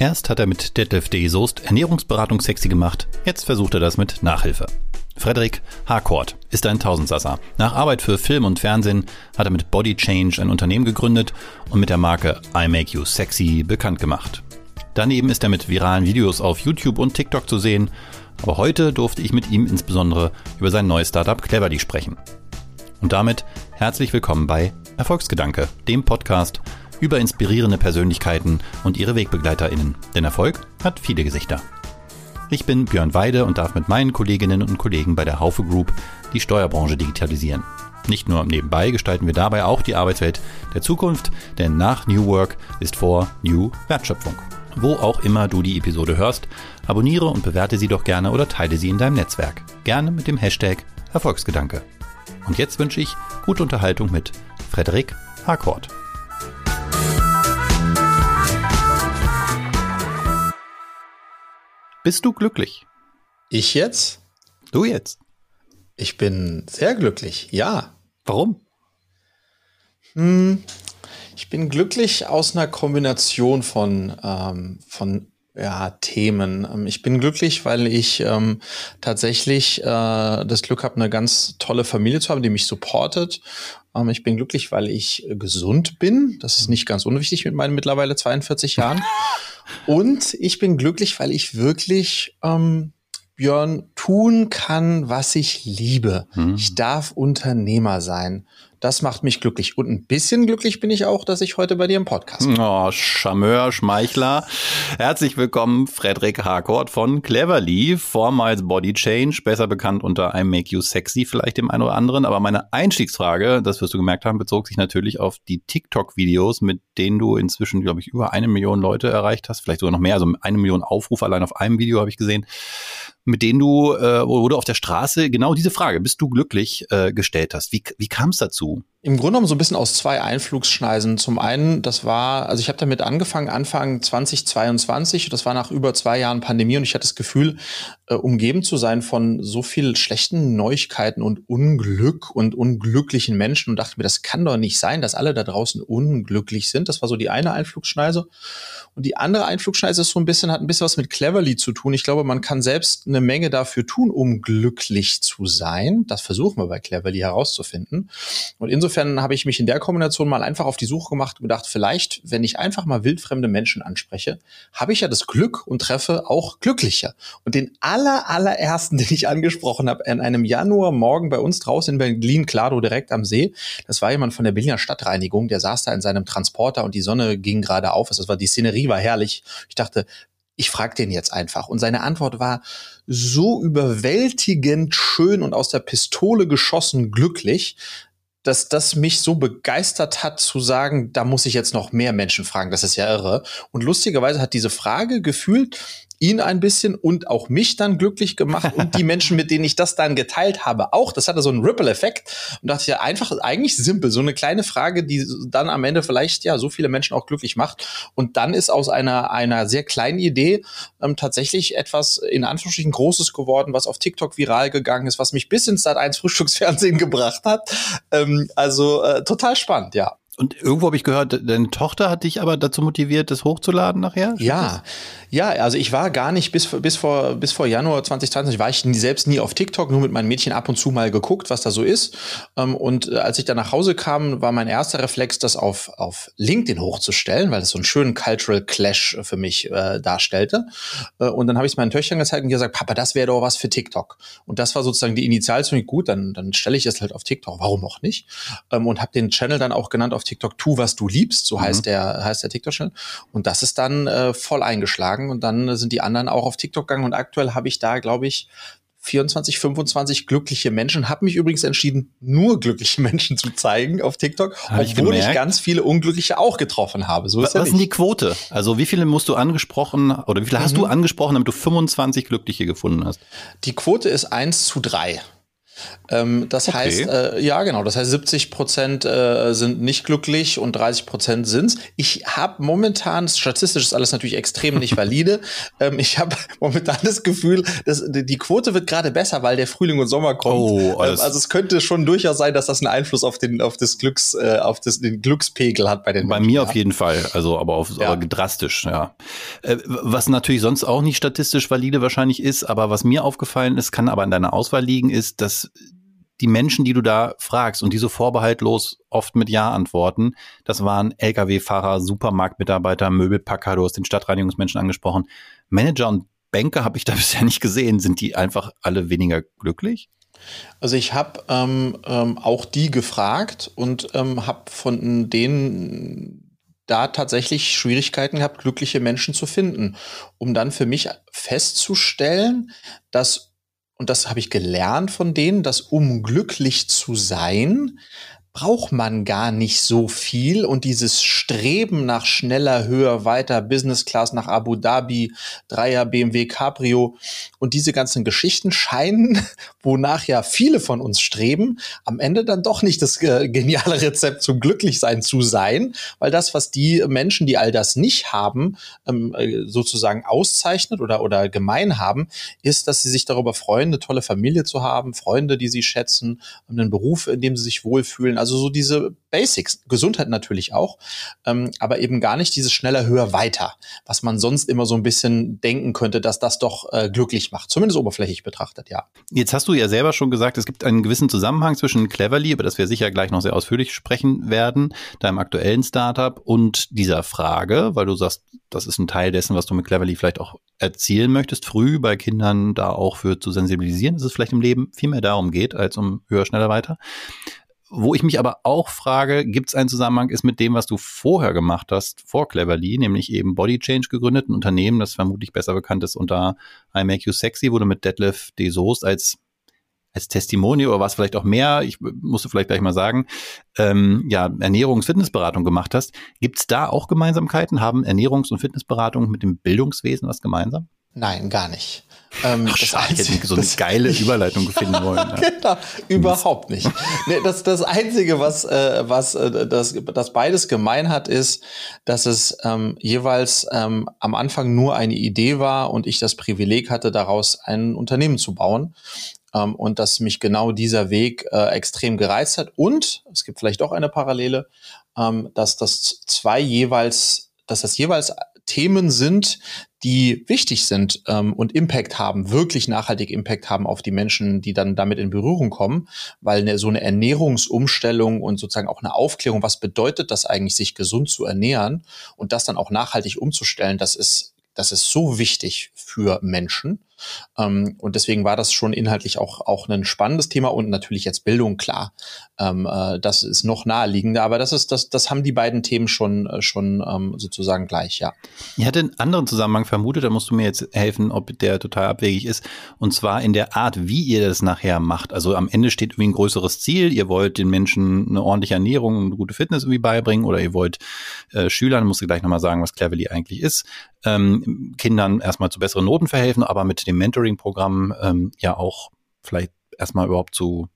Erst hat er mit Detlef D. Soest Ernährungsberatung sexy gemacht, jetzt versucht er das mit Nachhilfe. Frederik Harcourt ist ein Tausendsasser. Nach Arbeit für Film und Fernsehen hat er mit Body Change ein Unternehmen gegründet und mit der Marke I Make You Sexy bekannt gemacht. Daneben ist er mit viralen Videos auf YouTube und TikTok zu sehen, aber heute durfte ich mit ihm insbesondere über sein neues Startup Cleverly sprechen. Und damit herzlich willkommen bei Erfolgsgedanke, dem Podcast über inspirierende Persönlichkeiten und ihre WegbegleiterInnen. Denn Erfolg hat viele Gesichter. Ich bin Björn Weide und darf mit meinen Kolleginnen und Kollegen bei der Haufe Group die Steuerbranche digitalisieren. Nicht nur nebenbei gestalten wir dabei auch die Arbeitswelt der Zukunft, denn nach New Work ist vor New Wertschöpfung. Wo auch immer du die Episode hörst, abonniere und bewerte sie doch gerne oder teile sie in deinem Netzwerk. Gerne mit dem Hashtag Erfolgsgedanke. Und jetzt wünsche ich gute Unterhaltung mit Frederik Harcourt. Bist du glücklich? Ich jetzt? Du jetzt? Ich bin sehr glücklich, ja. Warum? Hm, ich bin glücklich aus einer Kombination von, ähm, von ja, Themen. Ähm, ich bin glücklich, weil ich ähm, tatsächlich äh, das Glück habe, eine ganz tolle Familie zu haben, die mich supportet. Ähm, ich bin glücklich, weil ich äh, gesund bin. Das ist nicht ganz unwichtig mit meinen mittlerweile 42 Jahren. Und ich bin glücklich, weil ich wirklich ähm, Björn tun kann, was ich liebe. Hm. Ich darf Unternehmer sein. Das macht mich glücklich. Und ein bisschen glücklich bin ich auch, dass ich heute bei dir im Podcast bin. Oh, Charmeur, Schmeichler. Herzlich willkommen, Frederik Harcourt von Cleverly, vormals Body Change, besser bekannt unter I Make You Sexy, vielleicht dem einen oder anderen. Aber meine Einstiegsfrage, das wirst du gemerkt haben, bezog sich natürlich auf die TikTok-Videos, mit denen du inzwischen, glaube ich, über eine Million Leute erreicht hast, vielleicht sogar noch mehr, also eine Million Aufrufe allein auf einem Video habe ich gesehen mit denen du, äh, du auf der Straße genau diese Frage, bist du glücklich, äh, gestellt hast. Wie, wie kam es dazu? Im Grunde genommen so ein bisschen aus zwei Einflugsschneisen. Zum einen, das war, also ich habe damit angefangen, Anfang 2022, das war nach über zwei Jahren Pandemie und ich hatte das Gefühl, äh, umgeben zu sein von so viel schlechten Neuigkeiten und Unglück und unglücklichen Menschen und dachte mir, das kann doch nicht sein, dass alle da draußen unglücklich sind. Das war so die eine Einflugsschneise. Und die andere Einflugschneise ist so ein bisschen, hat ein bisschen was mit Cleverly zu tun. Ich glaube, man kann selbst eine Menge dafür tun, um glücklich zu sein. Das versuchen wir bei Cleverly herauszufinden. Und insofern habe ich mich in der Kombination mal einfach auf die Suche gemacht und gedacht, vielleicht, wenn ich einfach mal wildfremde Menschen anspreche, habe ich ja das Glück und treffe auch Glückliche. Und den aller, allerersten, den ich angesprochen habe, in einem Januarmorgen bei uns draußen in Berlin, Klado, direkt am See, das war jemand von der Berliner Stadtreinigung, der saß da in seinem Transporter und die Sonne ging gerade auf. Das war die Szenerie war herrlich. Ich dachte, ich frage den jetzt einfach. Und seine Antwort war so überwältigend schön und aus der Pistole geschossen glücklich, dass das mich so begeistert hat zu sagen, da muss ich jetzt noch mehr Menschen fragen. Das ist ja irre. Und lustigerweise hat diese Frage gefühlt ihn ein bisschen und auch mich dann glücklich gemacht und die Menschen, mit denen ich das dann geteilt habe, auch. Das hatte so einen Ripple-Effekt und dachte ja einfach eigentlich simpel, so eine kleine Frage, die dann am Ende vielleicht ja so viele Menschen auch glücklich macht. Und dann ist aus einer einer sehr kleinen Idee ähm, tatsächlich etwas in Anführungsstrichen Großes geworden, was auf TikTok viral gegangen ist, was mich bis ins Sat 1 Frühstücksfernsehen gebracht hat. Ähm, also äh, total spannend, ja. Und irgendwo habe ich gehört, deine Tochter hat dich aber dazu motiviert, das hochzuladen nachher? Ja, ja, also ich war gar nicht bis, bis, vor, bis vor Januar 2020 war ich selbst nie auf TikTok, nur mit meinem Mädchen ab und zu mal geguckt, was da so ist. Ähm, und äh, als ich dann nach Hause kam, war mein erster Reflex, das auf, auf LinkedIn hochzustellen, weil das so einen schönen Cultural Clash für mich äh, darstellte. Äh, und dann habe ich es meinen Töchtern gezeigt und die gesagt, Papa, das wäre doch was für TikTok. Und das war sozusagen die Initialzündung. Gut, dann, dann stelle ich es halt auf TikTok. Warum auch nicht? Ähm, und habe den Channel dann auch genannt auf TikTok, tu, was du liebst, so mhm. heißt der, heißt der TikTok-Channel. Und das ist dann äh, voll eingeschlagen geschlagen und dann sind die anderen auch auf TikTok gegangen und aktuell habe ich da, glaube ich, 24, 25 glückliche Menschen. Habe mich übrigens entschieden, nur glückliche Menschen zu zeigen auf TikTok, hab obwohl ich, ich, ganz viele Unglückliche auch getroffen habe. So ist Was ist denn die Quote? Also wie viele musst du angesprochen oder wie viele mhm. hast du mhm. angesprochen, damit du 25 Glückliche gefunden hast? Die Quote ist eins zu drei. Ähm, das okay. heißt, äh, ja genau, das heißt 70 Prozent äh, sind nicht glücklich und 30 Prozent sind's. Ich habe momentan, statistisch ist alles natürlich extrem nicht valide, ähm, ich habe momentan das Gefühl, dass die Quote wird gerade besser, weil der Frühling und Sommer kommt. Oh, ähm, also es könnte schon durchaus sein, dass das einen Einfluss auf den, auf das Glücks, äh, auf das, den Glückspegel hat bei den Bei Menschen, mir ja. auf jeden Fall, also aber auf ja. aber drastisch, ja. Äh, was natürlich sonst auch nicht statistisch valide wahrscheinlich ist, aber was mir aufgefallen ist, kann aber in deiner Auswahl liegen, ist, dass die Menschen, die du da fragst und die so vorbehaltlos oft mit Ja antworten, das waren Lkw-Fahrer, Supermarktmitarbeiter, Möbelpacker, du hast den Stadtreinigungsmenschen angesprochen. Manager und Banker habe ich da bisher nicht gesehen. Sind die einfach alle weniger glücklich? Also ich habe ähm, ähm, auch die gefragt und ähm, habe von denen da tatsächlich Schwierigkeiten gehabt, glückliche Menschen zu finden, um dann für mich festzustellen, dass und das habe ich gelernt von denen, dass um glücklich zu sein, braucht man gar nicht so viel und dieses Streben nach schneller, höher, weiter, Business Class nach Abu Dhabi, Dreier BMW Cabrio und diese ganzen Geschichten scheinen, wonach ja viele von uns streben, am Ende dann doch nicht das äh, geniale Rezept zum Glücklichsein zu sein, weil das, was die Menschen, die all das nicht haben, ähm, äh, sozusagen auszeichnet oder, oder gemein haben, ist, dass sie sich darüber freuen, eine tolle Familie zu haben, Freunde, die sie schätzen, einen Beruf, in dem sie sich wohlfühlen. Also so diese Basics, Gesundheit natürlich auch, ähm, aber eben gar nicht dieses schneller, höher, weiter, was man sonst immer so ein bisschen denken könnte, dass das doch äh, glücklich macht, zumindest oberflächlich betrachtet, ja. Jetzt hast du ja selber schon gesagt, es gibt einen gewissen Zusammenhang zwischen Cleverly, über das wir sicher gleich noch sehr ausführlich sprechen werden, deinem aktuellen Startup und dieser Frage, weil du sagst, das ist ein Teil dessen, was du mit Cleverly vielleicht auch erzielen möchtest, früh bei Kindern da auch für zu sensibilisieren, dass es vielleicht im Leben viel mehr darum geht, als um höher, schneller, weiter. Wo ich mich aber auch frage, gibt es einen Zusammenhang ist mit dem, was du vorher gemacht hast, vor Cleverly, nämlich eben Body Change gegründet, ein Unternehmen, das vermutlich besser bekannt ist unter I Make You Sexy, wo du mit Detlef de Soest als als Testimonial oder was vielleicht auch mehr, ich musste vielleicht gleich mal sagen, ähm, ja, Ernährungs- Fitnessberatung gemacht hast. Gibt es da auch Gemeinsamkeiten? Haben Ernährungs- und Fitnessberatung mit dem Bildungswesen was gemeinsam? Nein, gar nicht. Ähm, Ach, das schade, ich hätte so eine geile Überleitung finden wollen. Ja. genau, überhaupt nicht. Nee, das, das Einzige, was, äh, was äh, das, das beides gemein hat, ist, dass es ähm, jeweils ähm, am Anfang nur eine Idee war und ich das Privileg hatte, daraus ein Unternehmen zu bauen. Ähm, und dass mich genau dieser Weg äh, extrem gereizt hat. Und es gibt vielleicht auch eine Parallele, ähm, dass das zwei jeweils, dass das jeweils Themen sind, die wichtig sind ähm, und Impact haben, wirklich nachhaltig Impact haben auf die Menschen, die dann damit in Berührung kommen, weil eine, so eine Ernährungsumstellung und sozusagen auch eine Aufklärung, was bedeutet das eigentlich, sich gesund zu ernähren und das dann auch nachhaltig umzustellen, das ist das ist so wichtig für Menschen. Ähm, und deswegen war das schon inhaltlich auch, auch ein spannendes Thema und natürlich jetzt Bildung, klar. Ähm, äh, das ist noch naheliegender, aber das ist, das, das haben die beiden Themen schon, äh, schon ähm, sozusagen gleich, ja. Ich hatte einen anderen Zusammenhang vermutet, da musst du mir jetzt helfen, ob der total abwegig ist. Und zwar in der Art, wie ihr das nachher macht. Also am Ende steht irgendwie ein größeres Ziel. Ihr wollt den Menschen eine ordentliche Ernährung und eine gute Fitness irgendwie beibringen oder ihr wollt äh, Schülern, musst du gleich nochmal sagen, was Cleverly eigentlich ist, ähm, Kindern erstmal zu besseren Noten verhelfen, aber mit dem Mentoring-Programm ähm, ja auch vielleicht erstmal überhaupt zu,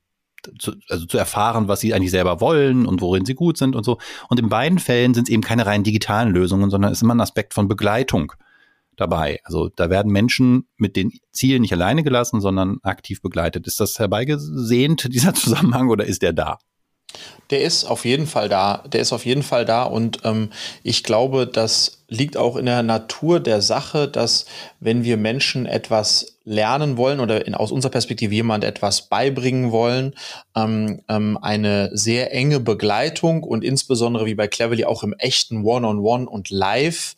zu, also zu erfahren, was sie eigentlich selber wollen und worin sie gut sind und so. Und in beiden Fällen sind es eben keine rein digitalen Lösungen, sondern es ist immer ein Aspekt von Begleitung dabei. Also da werden Menschen mit den Zielen nicht alleine gelassen, sondern aktiv begleitet. Ist das herbeigesehnt, dieser Zusammenhang, oder ist der da? Der ist auf jeden Fall da. Der ist auf jeden Fall da. Und ähm, ich glaube, das liegt auch in der Natur der Sache, dass wenn wir Menschen etwas lernen wollen oder in, aus unserer Perspektive jemand etwas beibringen wollen, ähm, ähm, eine sehr enge Begleitung und insbesondere wie bei Cleverly auch im echten One-on-One -on -One und Live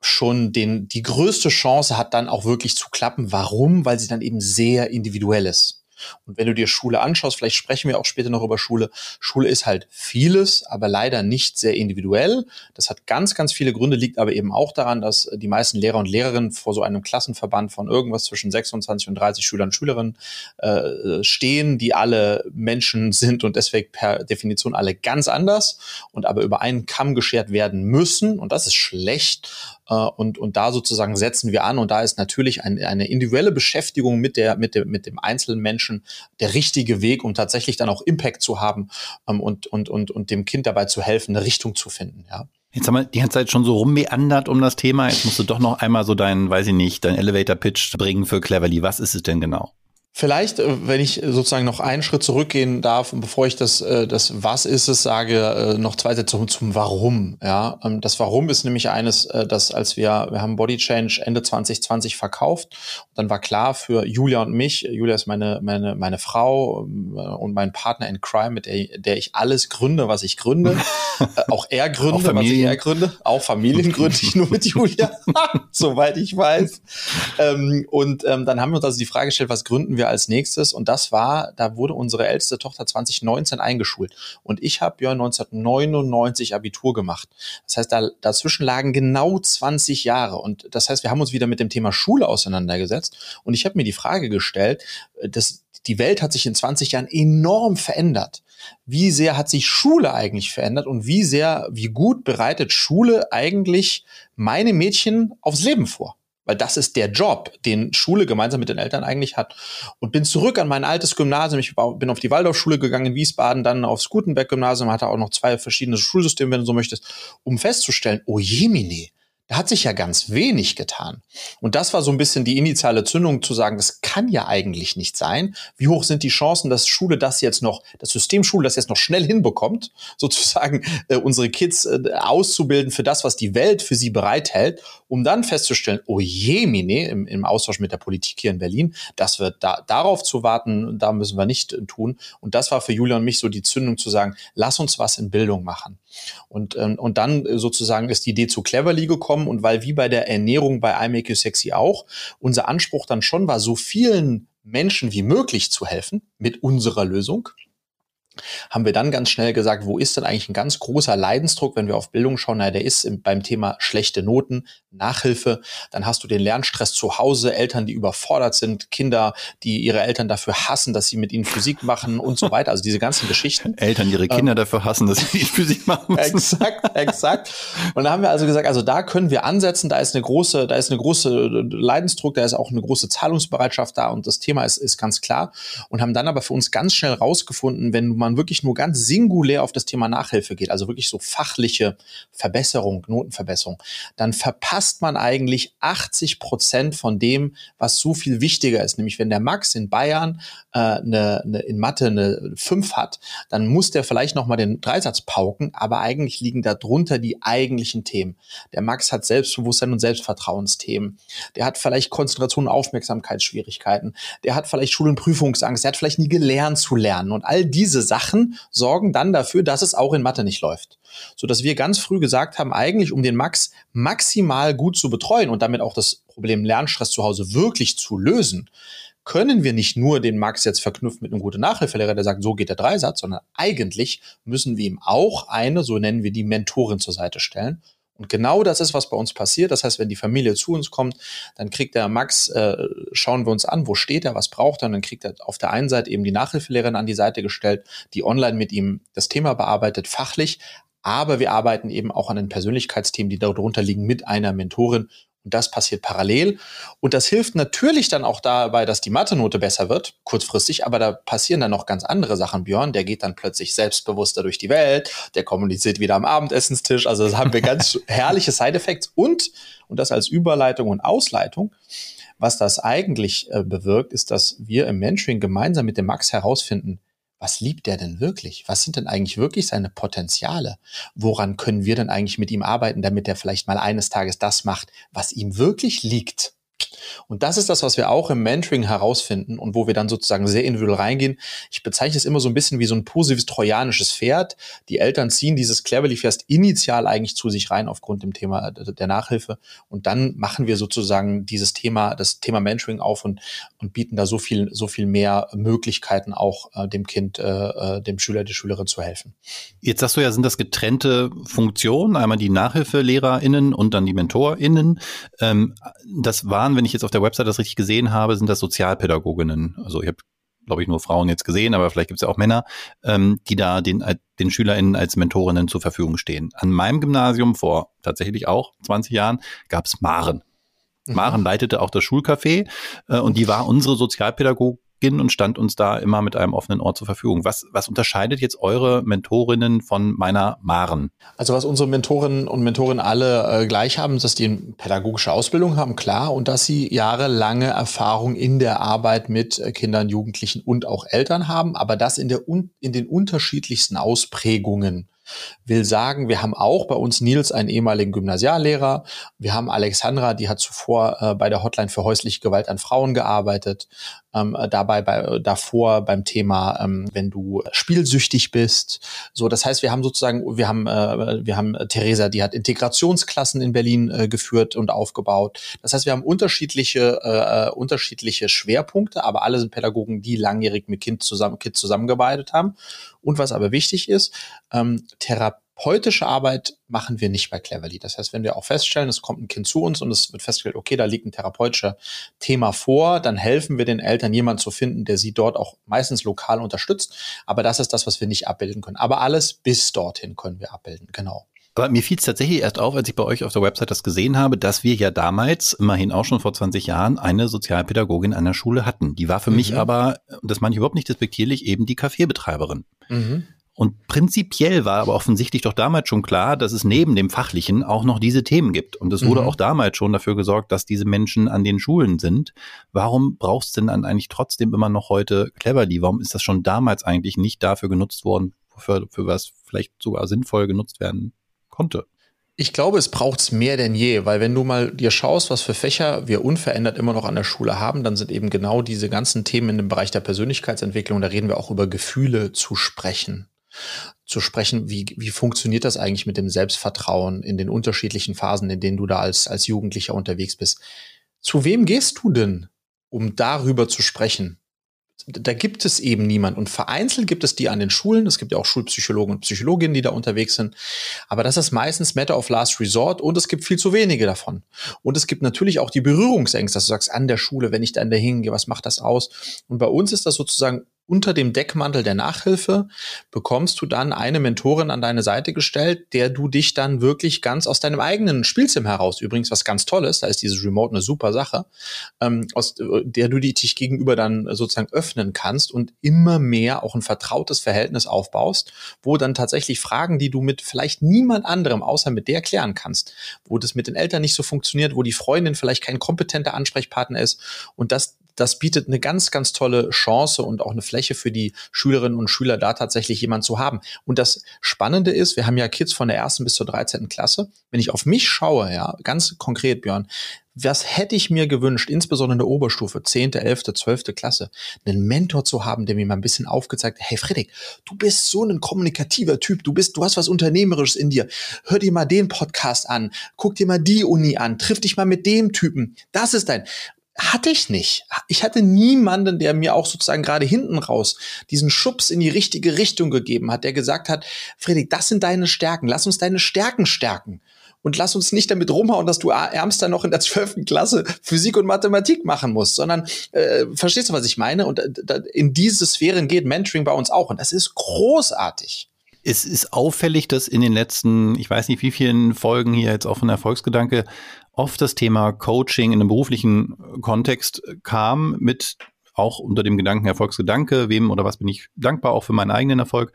schon den, die größte Chance hat, dann auch wirklich zu klappen. Warum? Weil sie dann eben sehr individuell ist. Und wenn du dir Schule anschaust, vielleicht sprechen wir auch später noch über Schule. Schule ist halt vieles, aber leider nicht sehr individuell. Das hat ganz, ganz viele Gründe, liegt aber eben auch daran, dass die meisten Lehrer und Lehrerinnen vor so einem Klassenverband von irgendwas zwischen 26 und 30 Schülern und Schülerinnen äh, stehen, die alle Menschen sind und deswegen per Definition alle ganz anders und aber über einen Kamm geschert werden müssen. Und das ist schlecht. Äh, und, und da sozusagen setzen wir an. Und da ist natürlich ein, eine individuelle Beschäftigung mit der, mit dem, mit dem einzelnen Menschen Menschen der richtige Weg, um tatsächlich dann auch Impact zu haben ähm, und, und, und, und dem Kind dabei zu helfen, eine Richtung zu finden, ja. Jetzt haben wir die ganze Zeit schon so rummeandert um das Thema. Jetzt musst du doch noch einmal so deinen, weiß ich nicht, deinen Elevator Pitch bringen für Cleverly. Was ist es denn genau? Vielleicht, äh, wenn ich sozusagen noch einen Schritt zurückgehen darf bevor ich das, äh, das Was ist es sage, äh, noch zwei Sätze zum, zum Warum. Ja, ähm, das Warum ist nämlich eines, dass als wir, wir haben Body Change Ende 2020 verkauft, dann war klar für Julia und mich, Julia ist meine, meine, meine Frau und mein Partner in Crime, mit der, der ich alles gründe, was ich gründe. auch er gründe, auch was ich er gründe. Auch Familien gründe ich nur mit Julia, soweit ich weiß. Ähm, und ähm, dann haben wir uns also die Frage gestellt, was gründen wir als nächstes und das war, da wurde unsere älteste Tochter 2019 eingeschult und ich habe ja 1999 Abitur gemacht. Das heißt, da, dazwischen lagen genau 20 Jahre und das heißt, wir haben uns wieder mit dem Thema Schule auseinandergesetzt und ich habe mir die Frage gestellt, äh, dass die Welt hat sich in 20 Jahren enorm verändert. Wie sehr hat sich Schule eigentlich verändert und wie sehr, wie gut bereitet Schule eigentlich meine Mädchen aufs Leben vor? Weil das ist der Job, den Schule gemeinsam mit den Eltern eigentlich hat. Und bin zurück an mein altes Gymnasium. Ich bin auf die Waldorfschule gegangen in Wiesbaden, dann aufs Gutenberg-Gymnasium, hatte auch noch zwei verschiedene Schulsysteme, wenn du so möchtest, um festzustellen, oh jemine, da hat sich ja ganz wenig getan. Und das war so ein bisschen die initiale Zündung zu sagen, das kann ja eigentlich nicht sein. Wie hoch sind die Chancen, dass Schule das jetzt noch, das System Schule das jetzt noch schnell hinbekommt, sozusagen äh, unsere Kids äh, auszubilden für das, was die Welt für sie bereithält, um dann festzustellen, oh je, Mine, im, im Austausch mit der Politik hier in Berlin, das wird da, darauf zu warten, da müssen wir nicht äh, tun. Und das war für Julia und mich so die Zündung zu sagen, lass uns was in Bildung machen. Und, ähm, und dann äh, sozusagen ist die Idee zu Cleverly gekommen und weil wie bei der Ernährung bei I Make You Sexy auch, unser Anspruch dann schon war, so vielen Menschen wie möglich zu helfen mit unserer Lösung haben wir dann ganz schnell gesagt, wo ist denn eigentlich ein ganz großer Leidensdruck, wenn wir auf Bildung schauen? Na, der ist beim Thema schlechte Noten, Nachhilfe. Dann hast du den Lernstress zu Hause, Eltern, die überfordert sind, Kinder, die ihre Eltern dafür hassen, dass sie mit ihnen Physik machen und so weiter. Also diese ganzen Geschichten. Eltern ihre Kinder ähm, dafür hassen, dass sie Physik machen müssen. Exakt, exakt. Und da haben wir also gesagt, also da können wir ansetzen. Da ist eine große, da ist eine große Leidensdruck, da ist auch eine große Zahlungsbereitschaft da und das Thema ist, ist ganz klar. Und haben dann aber für uns ganz schnell rausgefunden, wenn man wirklich nur ganz singulär auf das Thema Nachhilfe geht, also wirklich so fachliche Verbesserung, Notenverbesserung, dann verpasst man eigentlich 80 Prozent von dem, was so viel wichtiger ist. Nämlich wenn der Max in Bayern äh, eine, eine, in Mathe eine 5 hat, dann muss der vielleicht nochmal den Dreisatz pauken, aber eigentlich liegen darunter die eigentlichen Themen. Der Max hat Selbstbewusstsein und Selbstvertrauensthemen. Der hat vielleicht Konzentration und Aufmerksamkeitsschwierigkeiten. Der hat vielleicht Schul- und Prüfungsangst. Der hat vielleicht nie gelernt zu lernen. Und all diese Sachen sorgen dann dafür, dass es auch in Mathe nicht läuft. So dass wir ganz früh gesagt haben, eigentlich um den Max maximal gut zu betreuen und damit auch das Problem Lernstress zu Hause wirklich zu lösen, können wir nicht nur den Max jetzt verknüpfen mit einem guten Nachhilfelehrer, der sagt, so geht der Dreisatz, sondern eigentlich müssen wir ihm auch eine, so nennen wir die Mentorin zur Seite stellen und genau das ist, was bei uns passiert. Das heißt, wenn die Familie zu uns kommt, dann kriegt der Max, äh, schauen wir uns an, wo steht er, was braucht er, und dann kriegt er auf der einen Seite eben die Nachhilfelehrerin an die Seite gestellt, die online mit ihm das Thema bearbeitet, fachlich, aber wir arbeiten eben auch an den Persönlichkeitsthemen, die darunter liegen, mit einer Mentorin und das passiert parallel. Und das hilft natürlich dann auch dabei, dass die Mathe-Note besser wird, kurzfristig, aber da passieren dann noch ganz andere Sachen. Björn, der geht dann plötzlich selbstbewusster durch die Welt, der kommuniziert wieder am Abendessenstisch. Also das haben wir ganz herrliche Side-Effects und, und das als Überleitung und Ausleitung. Was das eigentlich äh, bewirkt, ist, dass wir im Mentoring gemeinsam mit dem Max herausfinden, was liebt er denn wirklich? Was sind denn eigentlich wirklich seine Potenziale? Woran können wir denn eigentlich mit ihm arbeiten, damit er vielleicht mal eines Tages das macht, was ihm wirklich liegt? Und das ist das, was wir auch im Mentoring herausfinden und wo wir dann sozusagen sehr individuell reingehen. Ich bezeichne es immer so ein bisschen wie so ein positives trojanisches Pferd. Die Eltern ziehen dieses Cleverly Fest initial eigentlich zu sich rein aufgrund dem Thema der Nachhilfe. Und dann machen wir sozusagen dieses Thema, das Thema Mentoring auf und, und bieten da so viel, so viel mehr Möglichkeiten auch äh, dem Kind, äh, äh dem Schüler, der Schülerin zu helfen. Jetzt sagst du ja, sind das getrennte Funktionen, einmal die NachhilfelehrerInnen und dann die MentorInnen. Ähm, das waren, wenn ich jetzt auf der Website das richtig gesehen habe, sind das Sozialpädagoginnen. Also ich habe, glaube ich, nur Frauen jetzt gesehen, aber vielleicht gibt es ja auch Männer, ähm, die da den, äh, den SchülerInnen als Mentorinnen zur Verfügung stehen. An meinem Gymnasium vor tatsächlich auch 20 Jahren gab es Maren. Mhm. Maren leitete auch das Schulcafé äh, und die war unsere Sozialpädagogin und stand uns da immer mit einem offenen Ohr zur Verfügung. Was, was unterscheidet jetzt eure Mentorinnen von meiner Maren? Also was unsere Mentorinnen und Mentoren alle äh, gleich haben, ist, dass die eine pädagogische Ausbildung haben, klar, und dass sie jahrelange Erfahrung in der Arbeit mit äh, Kindern, Jugendlichen und auch Eltern haben, aber das in, der, in den unterschiedlichsten Ausprägungen. Will sagen, wir haben auch bei uns Nils einen ehemaligen Gymnasiallehrer. Wir haben Alexandra, die hat zuvor äh, bei der Hotline für häusliche Gewalt an Frauen gearbeitet. Ähm, äh, dabei bei, äh, davor beim Thema, ähm, wenn du spielsüchtig bist. So, das heißt, wir haben sozusagen, wir haben, äh, wir haben Theresa, die hat Integrationsklassen in Berlin äh, geführt und aufgebaut. Das heißt, wir haben unterschiedliche, äh, unterschiedliche Schwerpunkte, aber alle sind Pädagogen, die langjährig mit Kind zusammen, Kind zusammengearbeitet haben. Und was aber wichtig ist, ähm, therapeutische Arbeit machen wir nicht bei Cleverly. Das heißt, wenn wir auch feststellen, es kommt ein Kind zu uns und es wird festgestellt, okay, da liegt ein therapeutischer Thema vor, dann helfen wir den Eltern, jemanden zu finden, der sie dort auch meistens lokal unterstützt. Aber das ist das, was wir nicht abbilden können. Aber alles bis dorthin können wir abbilden, genau. Aber mir fiel es tatsächlich erst auf, als ich bei euch auf der Website das gesehen habe, dass wir ja damals, immerhin auch schon vor 20 Jahren, eine Sozialpädagogin an der Schule hatten. Die war für mhm. mich aber, das meine ich überhaupt nicht despektierlich, eben die Kaffeebetreiberin. Mhm. Und prinzipiell war aber offensichtlich doch damals schon klar, dass es neben dem Fachlichen auch noch diese Themen gibt. Und es wurde mhm. auch damals schon dafür gesorgt, dass diese Menschen an den Schulen sind. Warum brauchst du denn dann eigentlich trotzdem immer noch heute Cleverly? Warum ist das schon damals eigentlich nicht dafür genutzt worden, für, für was vielleicht sogar sinnvoll genutzt werden konnte? Ich glaube, es braucht es mehr denn je, weil wenn du mal dir schaust, was für Fächer wir unverändert immer noch an der Schule haben, dann sind eben genau diese ganzen Themen in dem Bereich der Persönlichkeitsentwicklung, da reden wir auch über Gefühle zu sprechen zu sprechen, wie, wie funktioniert das eigentlich mit dem Selbstvertrauen in den unterschiedlichen Phasen, in denen du da als, als Jugendlicher unterwegs bist. Zu wem gehst du denn, um darüber zu sprechen? Da gibt es eben niemand. Und vereinzelt gibt es die an den Schulen. Es gibt ja auch Schulpsychologen und Psychologinnen, die da unterwegs sind. Aber das ist meistens Matter of Last Resort und es gibt viel zu wenige davon. Und es gibt natürlich auch die Berührungsängste, dass du sagst, an der Schule, wenn ich da hingehe, was macht das aus? Und bei uns ist das sozusagen unter dem Deckmantel der Nachhilfe bekommst du dann eine Mentorin an deine Seite gestellt, der du dich dann wirklich ganz aus deinem eigenen Spielzimmer heraus, übrigens was ganz Tolles, da ist dieses Remote eine super Sache, ähm, aus der du dich gegenüber dann sozusagen öffnen kannst und immer mehr auch ein vertrautes Verhältnis aufbaust, wo dann tatsächlich Fragen, die du mit vielleicht niemand anderem außer mit der klären kannst, wo das mit den Eltern nicht so funktioniert, wo die Freundin vielleicht kein kompetenter Ansprechpartner ist und das das bietet eine ganz, ganz tolle Chance und auch eine Fläche für die Schülerinnen und Schüler, da tatsächlich jemand zu haben. Und das Spannende ist, wir haben ja Kids von der ersten bis zur 13. Klasse. Wenn ich auf mich schaue, ja, ganz konkret, Björn, was hätte ich mir gewünscht, insbesondere in der Oberstufe, 10., 11., 12. Klasse, einen Mentor zu haben, der mir mal ein bisschen aufgezeigt hat, hey Fredrik, du bist so ein kommunikativer Typ, du bist, du hast was Unternehmerisches in dir. Hör dir mal den Podcast an, guck dir mal die Uni an, triff dich mal mit dem Typen. Das ist dein hatte ich nicht. Ich hatte niemanden, der mir auch sozusagen gerade hinten raus diesen Schubs in die richtige Richtung gegeben hat, der gesagt hat, Friedrich, das sind deine Stärken, lass uns deine Stärken stärken. Und lass uns nicht damit rumhauen, dass du ärmster noch in der zwölften Klasse Physik und Mathematik machen musst, sondern äh, verstehst du, was ich meine? Und äh, in diese Sphären geht Mentoring bei uns auch. Und das ist großartig. Es ist auffällig, dass in den letzten, ich weiß nicht wie vielen Folgen hier jetzt auch von Erfolgsgedanke oft das Thema Coaching in einem beruflichen Kontext kam mit auch unter dem Gedanken Erfolgsgedanke, wem oder was bin ich dankbar auch für meinen eigenen Erfolg,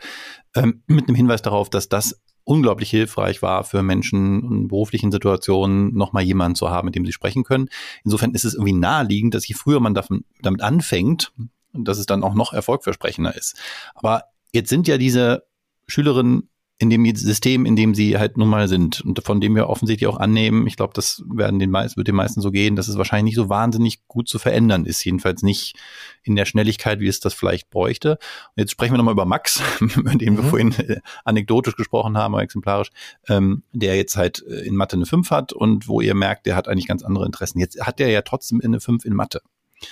ähm, mit einem Hinweis darauf, dass das unglaublich hilfreich war für Menschen in beruflichen Situationen, nochmal jemanden zu haben, mit dem sie sprechen können. Insofern ist es irgendwie naheliegend, dass je früher man davon, damit anfängt, dass es dann auch noch erfolgversprechender ist. Aber jetzt sind ja diese Schülerinnen in dem System, in dem sie halt nun mal sind und von dem wir offensichtlich auch annehmen, ich glaube, das werden den meisten, wird den meisten so gehen, dass es wahrscheinlich nicht so wahnsinnig gut zu verändern ist, jedenfalls nicht in der Schnelligkeit, wie es das vielleicht bräuchte. Und jetzt sprechen wir nochmal über Max, über den mhm. wir vorhin äh, anekdotisch gesprochen haben, oder exemplarisch, ähm, der jetzt halt äh, in Mathe eine 5 hat und wo ihr merkt, der hat eigentlich ganz andere Interessen. Jetzt hat der ja trotzdem eine 5 in Mathe.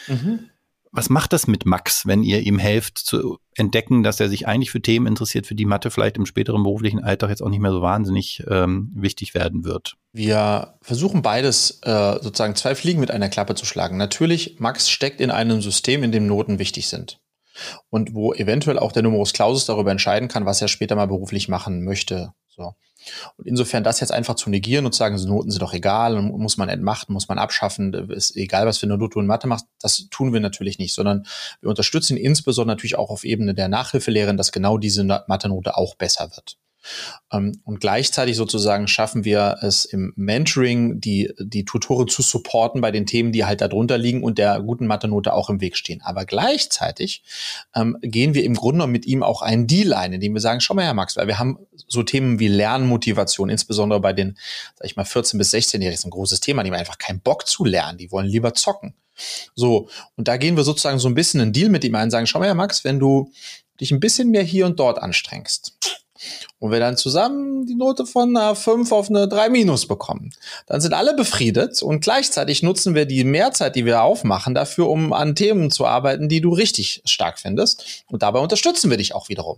Mhm. Was macht das mit Max, wenn ihr ihm helft zu entdecken, dass er sich eigentlich für Themen interessiert, für die Mathe vielleicht im späteren beruflichen Alltag jetzt auch nicht mehr so wahnsinnig ähm, wichtig werden wird? Wir versuchen beides äh, sozusagen zwei Fliegen mit einer Klappe zu schlagen. Natürlich, Max steckt in einem System, in dem Noten wichtig sind und wo eventuell auch der Numerus Clausus darüber entscheiden kann, was er später mal beruflich machen möchte. So. Und insofern das jetzt einfach zu negieren und zu sagen, Noten sind doch egal, muss man entmachten, muss man abschaffen, ist egal, was für eine Note in Mathe macht, das tun wir natürlich nicht, sondern wir unterstützen insbesondere natürlich auch auf Ebene der Nachhilfelehrerin, dass genau diese Mathe-Note auch besser wird. Ähm, und gleichzeitig sozusagen schaffen wir es im Mentoring, die, die Tutoren zu supporten bei den Themen, die halt darunter liegen und der guten Mathe-Note auch im Weg stehen. Aber gleichzeitig ähm, gehen wir im Grunde genommen mit ihm auch einen Deal ein, indem wir sagen, schau mal her, Max, weil wir haben so Themen wie Lernmotivation, insbesondere bei den, sag ich mal, 14- bis 16-Jährigen, ein großes Thema, die haben einfach keinen Bock zu lernen, die wollen lieber zocken. So, und da gehen wir sozusagen so ein bisschen einen Deal mit ihm ein, sagen, schau mal her, Max, wenn du dich ein bisschen mehr hier und dort anstrengst, und wir dann zusammen die Note von einer 5 auf eine 3 minus bekommen. Dann sind alle befriedet und gleichzeitig nutzen wir die Mehrzeit, die wir aufmachen, dafür, um an Themen zu arbeiten, die du richtig stark findest. Und dabei unterstützen wir dich auch wiederum.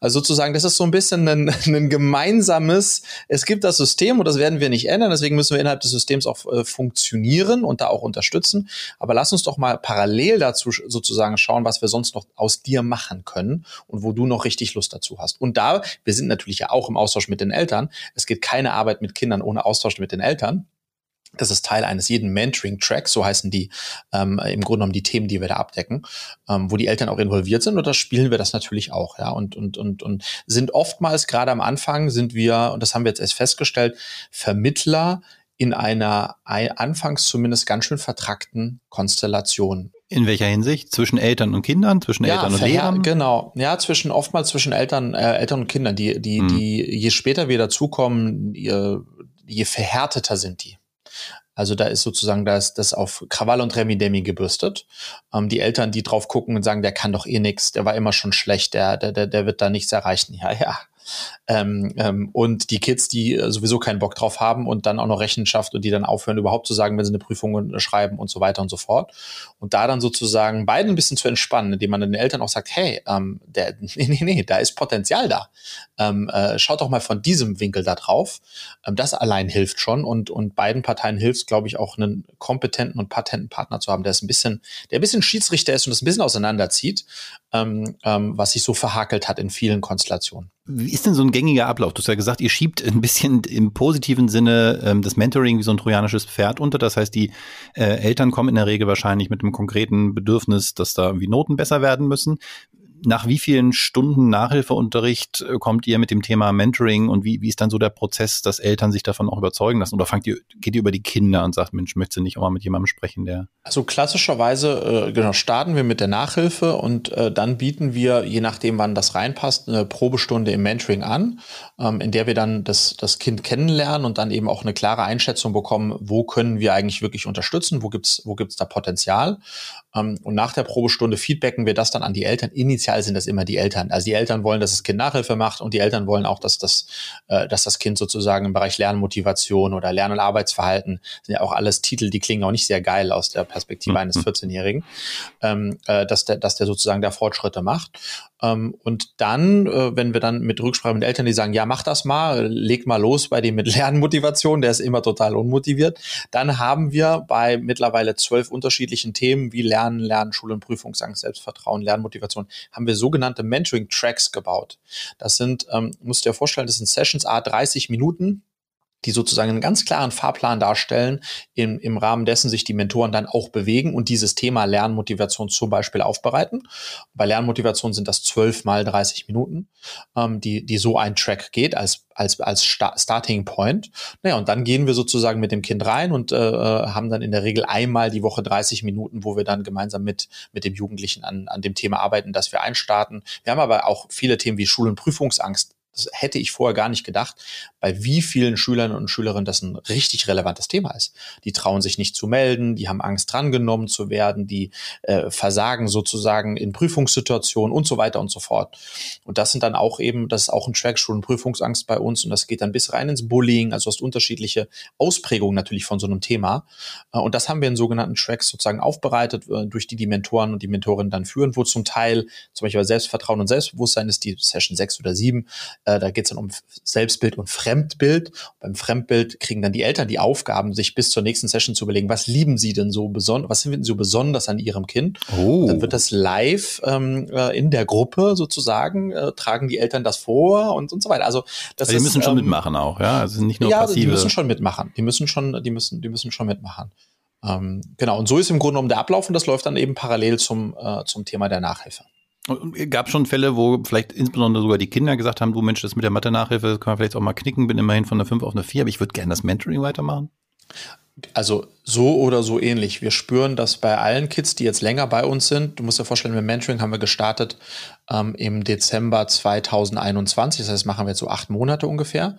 Also sozusagen, das ist so ein bisschen ein, ein gemeinsames, es gibt das System und das werden wir nicht ändern, deswegen müssen wir innerhalb des Systems auch äh, funktionieren und da auch unterstützen. Aber lass uns doch mal parallel dazu sozusagen schauen, was wir sonst noch aus dir machen können und wo du noch richtig Lust dazu hast. Und da, wir sind natürlich ja auch im Austausch mit den Eltern. Es geht keine Arbeit mit Kindern ohne Austausch mit den Eltern. Das ist Teil eines jeden Mentoring-Tracks, so heißen die ähm, im Grunde genommen die Themen, die wir da abdecken, ähm, wo die Eltern auch involviert sind und da spielen wir das natürlich auch, ja. Und, und, und, und sind oftmals, gerade am Anfang, sind wir, und das haben wir jetzt erst festgestellt, Vermittler in einer anfangs zumindest ganz schön vertrackten Konstellation. In welcher Hinsicht? Zwischen Eltern und Kindern, zwischen ja, Eltern und Lehrern? Genau, ja, zwischen oftmals zwischen Eltern, äh, Eltern und Kindern. Die, die, hm. die, je später wir dazukommen, je, je verhärteter sind die. Also da ist sozusagen das, das auf Krawall und Remi-Demi gebürstet. Ähm, die Eltern, die drauf gucken und sagen, der kann doch eh nix, der war immer schon schlecht, der, der, der wird da nichts erreichen. Ja, ja, ähm, ähm, und die Kids, die äh, sowieso keinen Bock drauf haben und dann auch noch Rechenschaft und die dann aufhören, überhaupt zu sagen, wenn sie eine Prüfung schreiben und so weiter und so fort. Und da dann sozusagen beiden ein bisschen zu entspannen, indem man den Eltern auch sagt, hey, ähm, der, nee, nee, nee, da ist Potenzial da. Ähm, äh, schaut doch mal von diesem Winkel da drauf. Ähm, das allein hilft schon und, und beiden Parteien hilft, glaube ich, auch einen kompetenten und patenten Partner zu haben, der ist ein bisschen, der ein bisschen Schiedsrichter ist und das ein bisschen auseinanderzieht, ähm, ähm, was sich so verhakelt hat in vielen Konstellationen. Wie ist denn so ein gängiger Ablauf? Du hast ja gesagt, ihr schiebt ein bisschen im positiven Sinne ähm, das Mentoring wie so ein trojanisches Pferd unter. Das heißt, die äh, Eltern kommen in der Regel wahrscheinlich mit einem konkreten Bedürfnis, dass da irgendwie Noten besser werden müssen nach wie vielen Stunden Nachhilfeunterricht äh, kommt ihr mit dem Thema Mentoring und wie, wie ist dann so der Prozess, dass Eltern sich davon auch überzeugen lassen? Oder fangt ihr, geht ihr über die Kinder und sagt, Mensch, möchtest du nicht auch mal mit jemandem sprechen, der. Also klassischerweise, äh, genau, starten wir mit der Nachhilfe und äh, dann bieten wir, je nachdem, wann das reinpasst, eine Probestunde im Mentoring an, ähm, in der wir dann das, das Kind kennenlernen und dann eben auch eine klare Einschätzung bekommen, wo können wir eigentlich wirklich unterstützen, wo gibt's wo gibt's da Potenzial. Ähm, und nach der Probestunde feedbacken wir das dann an die Eltern. Initial sind das immer die Eltern. Also die Eltern wollen, dass das Kind Nachhilfe macht und die Eltern wollen auch, dass das, äh, dass das Kind sozusagen im Bereich Lernmotivation oder Lern- und Arbeitsverhalten sind ja auch alles Titel, die klingen auch nicht sehr geil aus der Perspektive mhm. eines 14-Jährigen, ähm, äh, dass der, dass der sozusagen da Fortschritte macht. Ähm, und dann, äh, wenn wir dann mit Rücksprache mit Eltern, die sagen, ja, mach das mal, leg mal los bei dem mit Lernmotivation, der ist immer total unmotiviert, dann haben wir bei mittlerweile zwölf unterschiedlichen Themen wie Lernen, Lernen, Schulen, Prüfungsangst, Selbstvertrauen, Lernmotivation, haben wir sogenannte Mentoring-Tracks gebaut. Das sind, ähm, musst du dir vorstellen, das sind Sessions A 30 Minuten, die sozusagen einen ganz klaren Fahrplan darstellen, im, im Rahmen dessen sich die Mentoren dann auch bewegen und dieses Thema Lernmotivation zum Beispiel aufbereiten. Bei Lernmotivation sind das zwölf mal 30 Minuten, ähm, die, die so ein Track geht als, als, als Starting Point. Naja, und dann gehen wir sozusagen mit dem Kind rein und äh, äh haben dann in der Regel einmal die Woche 30 Minuten, wo wir dann gemeinsam mit, mit dem Jugendlichen an, an dem Thema arbeiten, das wir einstarten. Wir haben aber auch viele Themen wie Schul- und Prüfungsangst das hätte ich vorher gar nicht gedacht, bei wie vielen Schülern und Schülerinnen das ein richtig relevantes Thema ist. Die trauen sich nicht zu melden, die haben Angst drangenommen zu werden, die äh, versagen sozusagen in Prüfungssituationen und so weiter und so fort. Und das sind dann auch eben, das ist auch ein Track und Prüfungsangst bei uns und das geht dann bis rein ins Bullying, also hast unterschiedliche Ausprägungen natürlich von so einem Thema. Äh, und das haben wir in sogenannten Tracks sozusagen aufbereitet, äh, durch die die Mentoren und die Mentorinnen dann führen, wo zum Teil zum Beispiel Selbstvertrauen und Selbstbewusstsein ist die Session 6 oder 7 Äh, da geht es dann um Selbstbild und Fremdbild. beim Fremdbild kriegen dann die Eltern die Aufgaben, sich bis zur nächsten Session zu überlegen, was lieben sie denn so besonders, was finden sie so besonders an ihrem Kind. Oh. Dann wird das live ähm, äh, in der Gruppe sozusagen, äh, tragen die Eltern das vor und, und so weiter. Also das also die müssen ist, schon ähm, mitmachen auch, ja. Also nicht nur ja, passive. die müssen schon mitmachen. Die müssen schon, die müssen, die müssen schon mitmachen. Ähm, genau, und so ist im Grunde genommen der Ablauf und das läuft dann eben parallel zum, äh, zum Thema der Nachhilfe. Gab schon Fälle, wo vielleicht insbesondere sogar die Kinder gesagt haben, du Mensch, das mit der Mathe-Nachhilfe kann man vielleicht auch mal knicken, bin immerhin von einer 5 auf eine 4, aber ich würde gerne das Mentoring weitermachen? Also so oder so ähnlich. Wir spüren das bei allen Kids, die jetzt länger bei uns sind. Du musst dir vorstellen, mit Mentoring haben wir gestartet ähm, im Dezember 2021. Das heißt, machen wir jetzt so acht Monate ungefähr.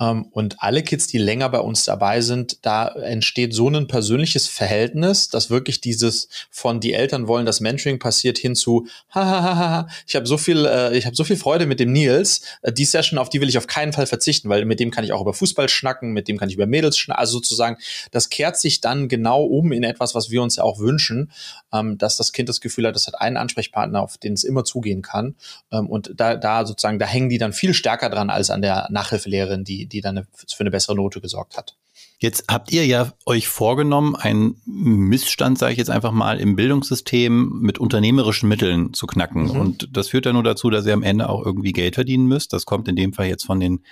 Ähm, und alle Kids, die länger bei uns dabei sind, da entsteht so ein persönliches Verhältnis, dass wirklich dieses von die Eltern wollen, dass Mentoring passiert, hin zu ich habe so viel, äh, ich habe so viel Freude mit dem Nils. Äh, die Session, auf die will ich auf keinen Fall verzichten, weil mit dem kann ich auch über Fußball schnacken, mit dem kann ich über Mädels schnacken. Also sozusagen, das kehrt sich dann genau um in etwas, was wir uns ja auch wünschen, ähm, dass das Kind das Gefühl hat, es hat einen Ansprechpartner, auf den es immer zugehen kann. Ähm, und da, da sozusagen, da hängen die dann viel stärker dran als an der Nachhilfelehrerin, die, die dann für eine bessere Note gesorgt hat. Jetzt habt ihr ja euch vorgenommen, einen Missstand, sage ich jetzt einfach mal, im Bildungssystem mit unternehmerischen Mitteln zu knacken. Mhm. Und das führt dann nur dazu, dass ihr am Ende auch irgendwie Geld verdienen müsst. Das kommt in dem Fall jetzt von den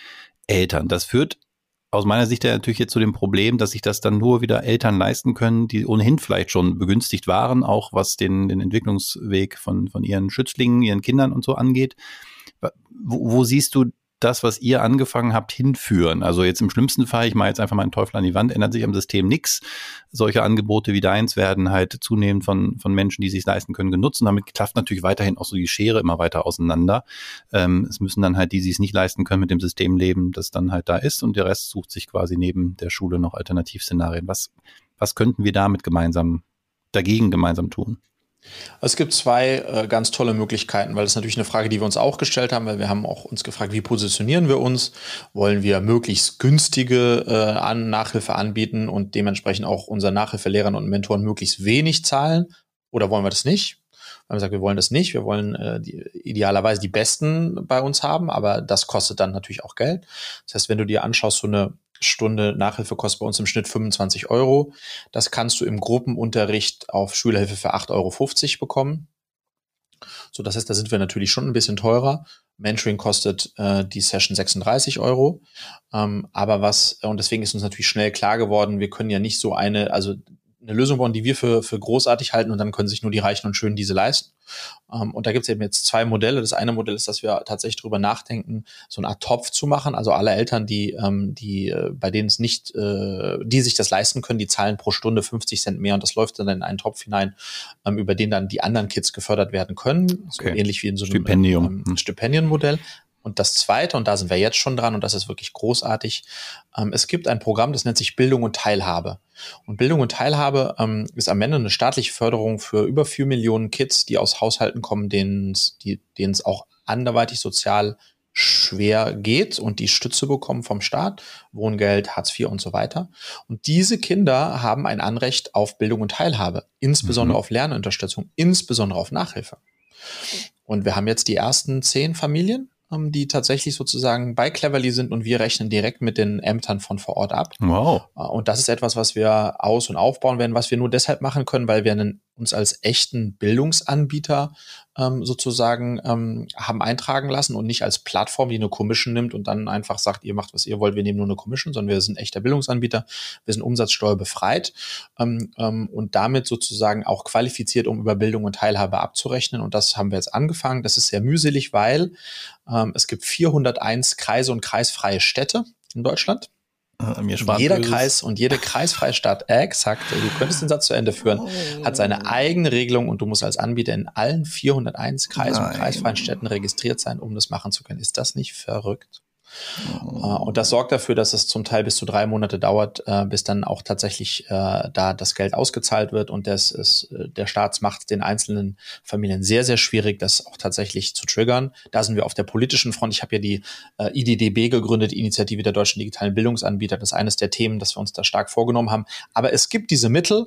Eltern. Das führt aus meiner Sicht natürlich jetzt zu dem Problem, dass sich das dann nur wieder Eltern leisten können, die ohnehin vielleicht schon begünstigt waren, auch was den, den Entwicklungsweg von, von ihren Schützlingen, ihren Kindern und so angeht. Wo, wo siehst du das, was ihr angefangen habt, hinführen? Also jetzt im schlimmsten Fall, ich mache jetzt einfach mal einen Teufel an die Wand, ändert sich am System nichts. Solche Angebote wie deins werden halt zunehmend von, von Menschen, die sich leisten können, genutzt. Und damit klafft natürlich weiterhin auch so die Schere immer weiter auseinander. Ähm, es müssen dann halt die, die es nicht leisten können, mit dem System leben, das dann halt da ist. Und der Rest sucht sich quasi neben der Schule noch Alternativszenarien. Was, was könnten wir damit gemeinsam dagegen gemeinsam tun? Es gibt zwei äh, ganz tolle Möglichkeiten, weil das ist natürlich eine Frage, die wir uns auch gestellt haben, weil wir haben auch uns gefragt, wie positionieren wir uns? Wollen wir möglichst günstige äh, an Nachhilfe anbieten und dementsprechend auch unseren Nachhilfelehrern und Mentoren möglichst wenig zahlen? Oder wollen wir das nicht? Wir haben gesagt, wir wollen das nicht. Wir wollen äh, die, idealerweise die Besten bei uns haben, aber das kostet dann natürlich auch Geld. Das heißt, wenn du dir anschaust, so eine Stunde Nachhilfe kostet bei uns im Schnitt 25 Euro. Das kannst du im Gruppenunterricht auf Schülerhilfe für 8,50 Euro bekommen. So, das heißt, da sind wir natürlich schon ein bisschen teurer. Mentoring kostet äh, die Session 36 Euro. Ähm, aber was, und deswegen ist uns natürlich schnell klar geworden, wir können ja nicht so eine, also eine Lösung bauen, die wir für, für großartig halten und dann können sich nur die Reichen und Schönen diese leisten. Ähm, und da gibt es eben jetzt zwei Modelle. Das eine Modell ist, dass wir tatsächlich drüber nachdenken, so eine Art Topf zu machen. Also alle Eltern, die, ähm, die äh, bei denen es nicht, äh, die sich das leisten können, die zahlen pro Stunde 50 Cent mehr und das läuft dann in einen Topf hinein, ähm, über den dann die anderen Kids gefördert werden können. Okay. So ähnlich wie in so einem Stipendium. Ähm, hm. Stipendienmodell. Und das Zweite, und da sind wir jetzt schon dran, und das ist wirklich großartig, ähm, es gibt ein Programm, das nennt sich Bildung und Teilhabe. Und Bildung und Teilhabe ähm, ist am Ende eine staatliche Förderung für über vier Millionen Kids, die aus Haushalten kommen, denen es auch anderweitig sozial schwer geht und die Stütze bekommen vom Staat, Wohngeld, Hartz IV und so weiter. Und diese Kinder haben ein Anrecht auf Bildung und Teilhabe, insbesondere mhm. auf Lernunterstützung, insbesondere auf Nachhilfe. Und wir haben jetzt die ersten zehn Familien, ähm, die tatsächlich sozusagen bei Cleverly sind und wir rechnen direkt mit den Ämtern von vor Ort ab. Wow. Äh, und das ist etwas, was wir aus- und aufbauen werden, was wir nur deshalb machen können, weil wir einen, uns als echten Bildungsanbieter ähm, sozusagen ähm, haben eintragen lassen und nicht als Plattform, die eine Commission nimmt und dann einfach sagt, ihr macht, was ihr wollt, wir nehmen nur eine Commission, sondern wir sind echter Bildungsanbieter, wir sind umsatzsteuerbefreit ähm, ähm, und damit sozusagen auch qualifiziert, um über Bildung und Teilhabe abzurechnen. Und das haben wir jetzt angefangen. Das ist sehr mühselig, weil ähm, es gibt 401 Kreise und kreisfreie Städte in Deutschland. Äh, mir jeder. Kreis und jede kreisfreie Stadt, exakt, du könntest den Satz zu Ende führen, oh. hat seine eigene Regelung und du musst als Anbieter in allen 401 Kreis- und kreisfreien Städten registriert sein, um das machen zu können. Ist das nicht verrückt? Oh. Und das sorgt dafür, dass es zum Teil bis zu drei Monate dauert, äh, bis dann auch tatsächlich äh, da das Geld ausgezahlt wird. Und das ist, äh, der Staat macht den einzelnen Familien sehr, sehr schwierig, das auch tatsächlich zu triggern. Da sind wir auf der politischen Front. Ich habe ja die äh, IDDB gegründet, Initiative der deutschen digitalen Bildungsanbieter. Das ist eines der Themen, das wir uns da stark vorgenommen haben. Aber es gibt diese Mittel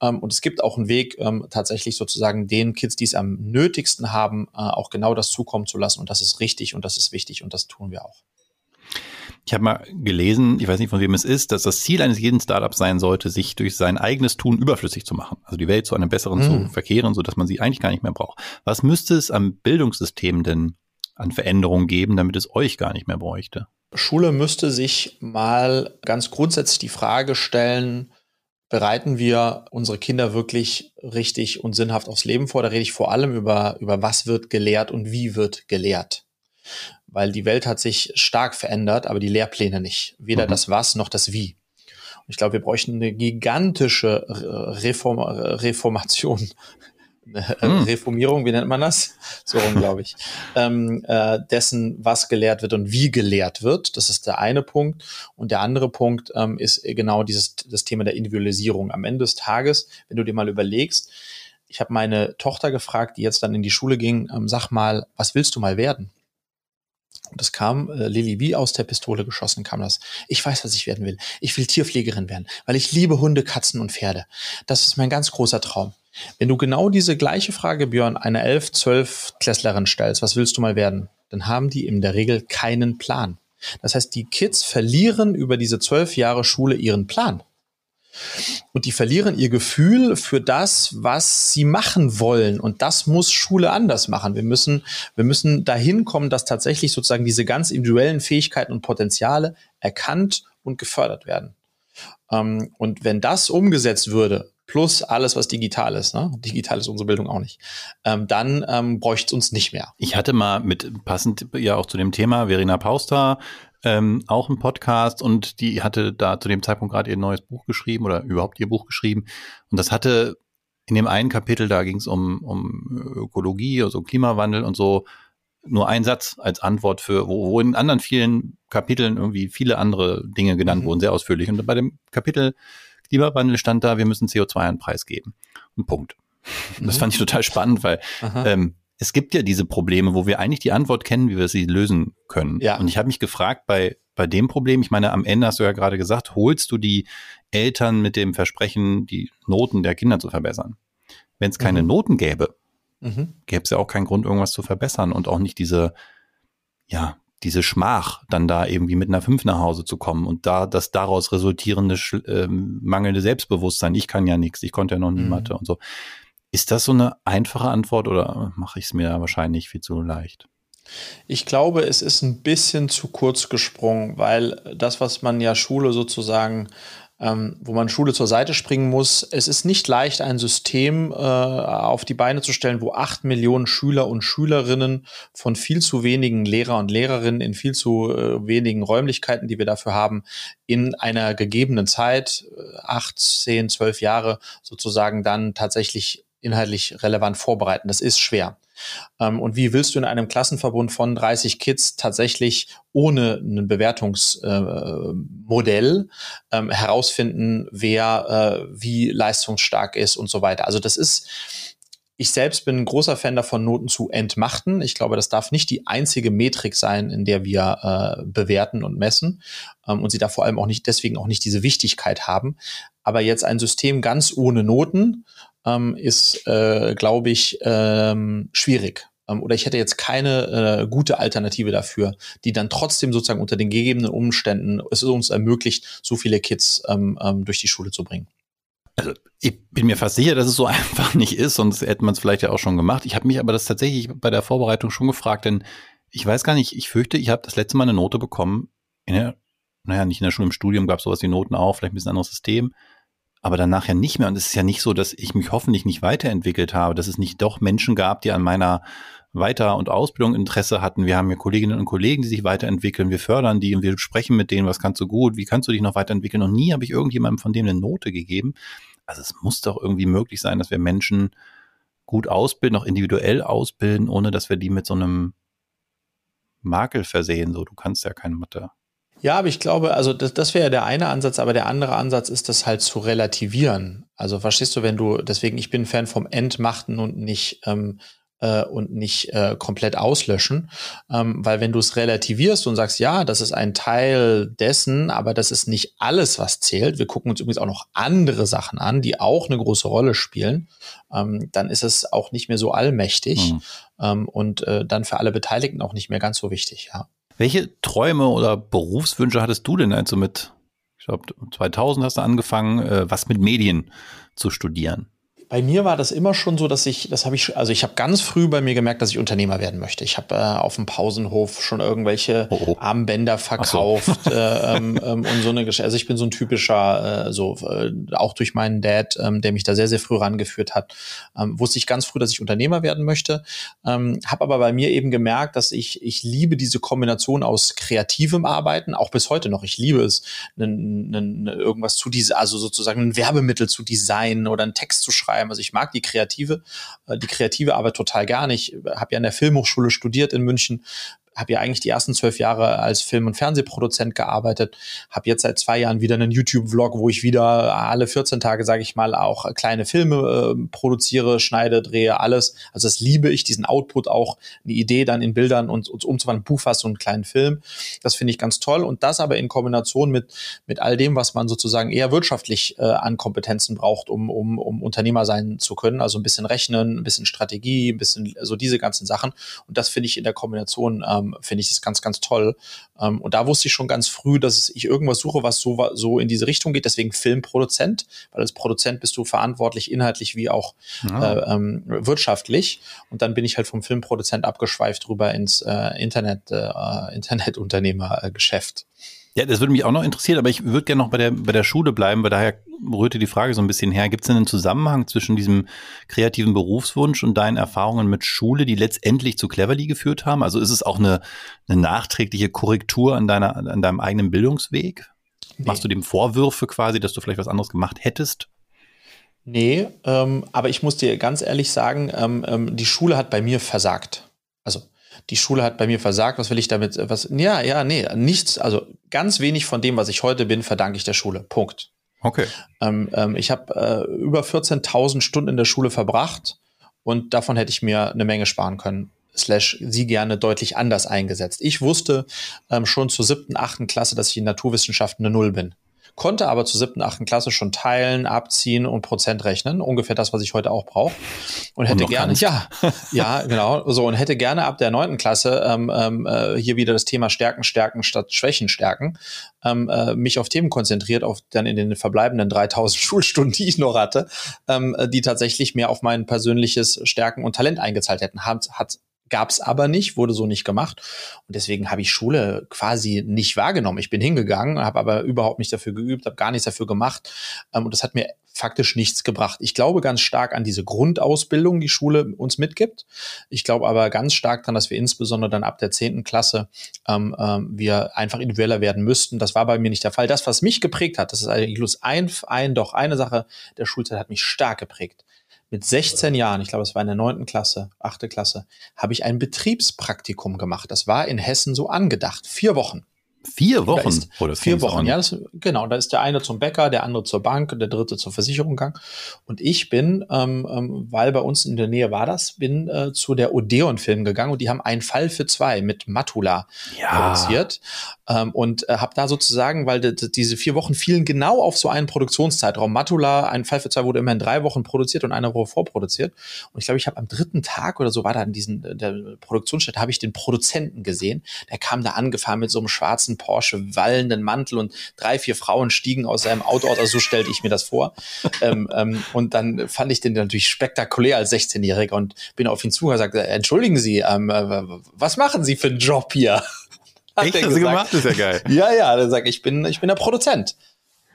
ähm, und es gibt auch einen Weg, ähm, tatsächlich sozusagen den Kids, die es am nötigsten haben, äh, auch genau das zukommen zu lassen. Und das ist richtig und das ist wichtig und das tun wir auch. Ich habe mal gelesen, ich weiß nicht von wem es ist, dass das Ziel eines jeden Startups sein sollte, sich durch sein eigenes Tun überflüssig zu machen. Also die Welt zu einem besseren hm. zu verkehren, so dass man sie eigentlich gar nicht mehr braucht. Was müsste es am Bildungssystem denn an Veränderungen geben, damit es euch gar nicht mehr bräuchte? Schule müsste sich mal ganz grundsätzlich die Frage stellen, bereiten wir unsere Kinder wirklich richtig und sinnhaft aufs Leben vor? Da rede ich vor allem über, über was wird gelehrt und wie wird gelehrt weil die Welt hat sich stark verändert, aber die Lehrpläne nicht. Weder mhm. das Was noch das Wie. Und ich glaube, wir bräuchten eine gigantische Reform Reformation, eine mhm. Reformierung, wie nennt man das? So glaube ich. ähm, äh, dessen, was gelehrt wird und wie gelehrt wird. Das ist der eine Punkt. Und der andere Punkt ähm, ist genau dieses das Thema der Individualisierung. Am Ende des Tages, wenn du dir mal überlegst, ich habe meine Tochter gefragt, die jetzt dann in die Schule ging, ähm, sag mal, was willst du mal werden? Und das kam äh, Lilly wie aus der Pistole geschossen kam das. Ich weiß, was ich werden will. Ich will Tierpflegerin werden, weil ich liebe Hunde, Katzen und Pferde. Das ist mein ganz großer Traum. Wenn du genau diese gleiche Frage, Björn, einer 11, 12 Klässlerin stellst, was willst du mal werden? Dann haben die in der Regel keinen Plan. Das heißt, die Kids verlieren über diese zwölf Jahre Schule ihren Plan. Und die verlieren ihr Gefühl für das, was sie machen wollen. Und das muss Schule anders machen. Wir müssen, wir müssen dahin kommen, dass tatsächlich sozusagen diese ganz individuellen Fähigkeiten und Potenziale erkannt und gefördert werden. Ähm, und wenn das umgesetzt würde, plus alles, was digital ist, ne? digital ist unsere Bildung auch nicht, ähm, dann ähm, bräuchte es uns nicht mehr. Ich hatte mal mit, passend ja auch zu dem Thema, Verena Pauster, ähm, auch ein Podcast und die hatte da zu dem Zeitpunkt gerade ihr neues Buch geschrieben oder überhaupt ihr Buch geschrieben. Und das hatte in dem einen Kapitel, da ging es um, um Ökologie, also Klimawandel und so, nur ein Satz als Antwort für, wo, wo in anderen vielen Kapiteln irgendwie viele andere Dinge genannt mhm. wurden, sehr ausführlich. Und bei dem Kapitel Klimawandel stand da, wir müssen CO2 einen Preis geben. Ein Punkt. Mhm. Das fand ich total spannend, weil ähm, es gibt ja diese Probleme, wo wir eigentlich die Antwort kennen, wie wir sie lösen können. Ja. Und ich habe mich gefragt, bei, bei dem Problem, ich meine, am Ende hast du ja gerade gesagt, holst du die Eltern mit dem Versprechen, die Noten der Kinder zu verbessern. Wenn es keine mhm. Noten gäbe, mhm. gäbe es ja auch keinen Grund, irgendwas zu verbessern und auch nicht diese, ja, diese Schmach, dann da irgendwie mit einer 5 nach Hause zu kommen und da das daraus resultierende äh, mangelnde Selbstbewusstsein, ich kann ja nichts, ich konnte ja noch nie mhm. Mathe und so. Ist das so eine einfache Antwort oder mache ich es mir wahrscheinlich viel zu leicht? Ich glaube, es ist ein bisschen zu kurz gesprungen, weil das, was man ja Schule sozusagen ähm, wo man Schule zur Seite springen muss. Es ist nicht leicht, ein System äh, auf die Beine zu stellen, wo acht Millionen Schüler und Schülerinnen von viel zu wenigen Lehrer und Lehrerinnen in viel zu äh, wenigen Räumlichkeiten, die wir dafür haben, in einer gegebenen Zeit, äh, acht, zehn, zwölf Jahre sozusagen dann tatsächlich inhaltlich relevant vorbereiten. Das ist schwer. Ähm, und wie willst du in einem Klassenverbund von 30 Kids tatsächlich ohne ein Bewertungsmodell äh, ähm, herausfinden, wer äh, wie leistungsstark ist und so weiter? Also das ist ich selbst bin ein großer Fan davon, Noten zu entmachten. Ich glaube, das darf nicht die einzige Metrik sein, in der wir äh, bewerten und messen. Ähm, und sie darf vor allem auch nicht, deswegen auch nicht diese Wichtigkeit haben. Aber jetzt ein System ganz ohne Noten, ähm, ist, äh, glaube ich, ähm, schwierig. Ähm, oder ich hätte jetzt keine äh, gute Alternative dafür, die dann trotzdem sozusagen unter den gegebenen Umständen es uns ermöglicht, so viele Kids ähm, ähm, durch die Schule zu bringen. Also ich bin mir fast sicher, dass es so einfach nicht ist, sonst hätte man es vielleicht ja auch schon gemacht. Ich habe mich aber das tatsächlich bei der Vorbereitung schon gefragt, denn ich weiß gar nicht, ich fürchte, ich habe das letzte Mal eine Note bekommen in der, naja, nicht in der Schule, im Studium gab es sowas wie Noten auch, vielleicht ein bisschen anderes System aber dann nachher nicht mehr. Und es ist ja nicht so, dass ich mich hoffentlich nicht weiterentwickelt habe, dass es nicht doch Menschen gab, die an meiner Weiter- und Ausbildung Interesse hatten. Wir haben ja Kolleginnen und Kollegen, die sich weiterentwickeln. Wir fördern die und wir sprechen mit denen, was kannst du gut, wie kannst du dich noch weiterentwickeln. Und nie habe ich irgendjemandem von denen eine Note gegeben. Also es muss doch irgendwie möglich sein, dass wir Menschen gut ausbilden, auch individuell ausbilden, ohne dass wir die mit so einem Makel versehen, so du kannst ja keine Mathe. Ja, aber ich glaube, also das, das wäre der eine Ansatz, aber der andere Ansatz ist das halt zu relativieren. Also verstehst du, wenn du, deswegen, ich bin Fan vom Entmachten und nicht ähm, äh, und nicht äh, komplett auslöschen. Ähm, weil wenn du es relativierst und sagst, ja, das ist ein Teil dessen, aber das ist nicht alles, was zählt. Wir gucken uns übrigens auch noch andere Sachen an, die auch eine große Rolle spielen. Ähm, dann ist es auch nicht mehr so allmächtig mhm. ähm, und äh, dann für alle Beteiligten auch nicht mehr ganz so wichtig, ja. Welche Träume oder Berufswünsche hattest du denn also mit, ich glaube, 2000 hast du angefangen, äh, was mit Medien zu studieren? Bei mir war das immer schon so, dass ich, das habe ich, also ich habe ganz früh bei mir gemerkt, dass ich Unternehmer werden möchte. Ich habe äh, auf dem Pausenhof schon irgendwelche oh, oh. Armbänder verkauft so. äh, ähm, ähm, und so eine Geschichte. Also ich bin so ein typischer, äh, so äh, auch durch meinen Dad, ähm, der mich da sehr, sehr früh rangeführt hat, ähm, wusste ich ganz früh, dass ich Unternehmer werden möchte. Ähm, habe aber bei mir eben gemerkt, dass ich, ich liebe diese Kombination aus kreativem Arbeiten, auch bis heute noch. Ich liebe es, n, n, irgendwas zu diese, also sozusagen ein Werbemittel zu designen oder einen Text zu schreiben schreiben. Also ich mag die kreative, äh, die kreative Arbeit total gerne. Ich habe ja an der Filmhochschule studiert in München, habe ja eigentlich die ersten zwölf Jahre als Film- und Fernsehproduzent gearbeitet, habe jetzt seit zwei Jahren wieder einen YouTube-Vlog, wo ich wieder alle 14 Tage, sage ich mal, auch kleine Filme äh, produziere, schneide, drehe, alles. Also das liebe ich, diesen Output auch, eine Idee dann in Bildern und, und umzuwandeln, Buch fast so einen kleinen Film. Das finde ich ganz toll. Und das aber in Kombination mit, mit all dem, was man sozusagen eher wirtschaftlich äh, an Kompetenzen braucht, um, um, um Unternehmer sein zu können. Also ein bisschen Rechnen, ein bisschen Strategie, ein bisschen so diese ganzen Sachen. Und das finde ich in der Kombination ähm, ähm, finde ich das ganz, ganz toll. Ähm, und da wusste ich schon ganz früh, dass ich irgendwas suche, was so, so in diese Richtung geht. Deswegen Filmproduzent, weil als Produzent bist du verantwortlich inhaltlich wie auch ja. äh, ähm, wirtschaftlich. Und dann bin ich halt vom Filmproduzent abgeschweift rüber ins äh, Internet, äh, Internetunternehmergeschäft. Ja, das würde mich auch noch interessieren, aber ich würde gerne noch bei der, bei der Schule bleiben, weil daher rührte die Frage so ein bisschen her. Gibt es denn einen Zusammenhang zwischen diesem kreativen Berufswunsch und deinen Erfahrungen mit Schule, die letztendlich zu Cleverly geführt haben? Also ist es auch eine, eine nachträgliche Korrektur an, deiner, an deinem eigenen Bildungsweg? Nee. Machst du dem Vorwürfe quasi, dass du vielleicht was anderes gemacht hättest? Nee, ähm, aber ich muss dir ganz ehrlich sagen, ähm, ähm, die Schule hat bei mir versagt. Also die Schule hat bei mir versagt, was will ich damit, was, ja, ja, nee, nichts, also ganz wenig von dem, was ich heute bin, verdanke ich der Schule. Punkt. Okay. Ähm, ähm, ich habe äh, über 14.000 Stunden in der Schule verbracht und davon hätte ich mir eine Menge sparen können. Slash sie gerne deutlich anders eingesetzt. Ich wusste ähm, schon zur siebten, achten Klasse, dass ich in Naturwissenschaften eine Null bin konnte aber zur siebten, achten Klasse schon teilen, abziehen und Prozent rechnen. Ungefähr das, was ich heute auch brauche. Und hätte und gerne, ja, ja, genau, so und hätte gerne ab der neunten Klasse ähm, ähm, äh, hier wieder das Thema Stärken, Stärken statt Schwächen stärken, ähm, äh, mich auf Themen konzentriert, auf dann in den verbleibenden 3000 Schulstunden, die ich noch hatte, ähm, die tatsächlich mehr auf mein persönliches Stärken und Talent eingezahlt hätten. Hat, hat Gab es aber nicht, wurde so nicht gemacht. Und deswegen habe ich Schule quasi nicht wahrgenommen. Ich bin hingegangen, habe aber überhaupt nicht dafür geübt, habe gar nichts dafür gemacht. Ähm, und das hat mir faktisch nichts gebracht. Ich glaube ganz stark an diese Grundausbildung, die Schule uns mitgibt. Ich glaube aber ganz stark daran, dass wir insbesondere dann ab der zehnten Klasse ähm, ähm, wir einfach individueller werden müssten. Das war bei mir nicht der Fall. Das, was mich geprägt hat, das ist eigentlich ein, ein, doch eine Sache der Schulzeit hat mich stark geprägt mit 16 Jahren, ich glaube, es war in der neunten Klasse, achte Klasse, habe ich ein Betriebspraktikum gemacht. Das war in Hessen so angedacht. Vier Wochen. Vier Wochen? Ist, oh, vier Wochen, ja. Das, genau, da ist der eine zum Bäcker, der andere zur Bank und der dritte zur Versicherung gegangen. Und ich bin, ähm, ähm, weil bei uns in der Nähe war das, bin äh, zu der Odeon-Film gegangen und die haben einen Fall für zwei mit Matula ja. produziert. Ähm, und äh, habe da sozusagen, weil diese vier Wochen fielen genau auf so einen Produktionszeitraum. Matula, ein Fall für zwei wurde immer in drei Wochen produziert und eine Woche vorproduziert. Und ich glaube, ich habe am dritten Tag oder so war da in diesen der Produktionsstätte, habe ich den Produzenten gesehen. Der kam da angefahren mit so einem schwarzen Porsche wallenden Mantel und drei, vier Frauen stiegen aus seinem Auto aus. Also so stellte ich mir das vor. ähm, ähm, und dann fand ich den natürlich spektakulär als 16-Jähriger und bin auf ihn zu und sagte, entschuldigen Sie, ähm, äh, was machen Sie für einen Job hier? Echt, hast du gemacht? Das ist ja geil. Ja, ja, der sagt, ich bin, ich bin der Produzent.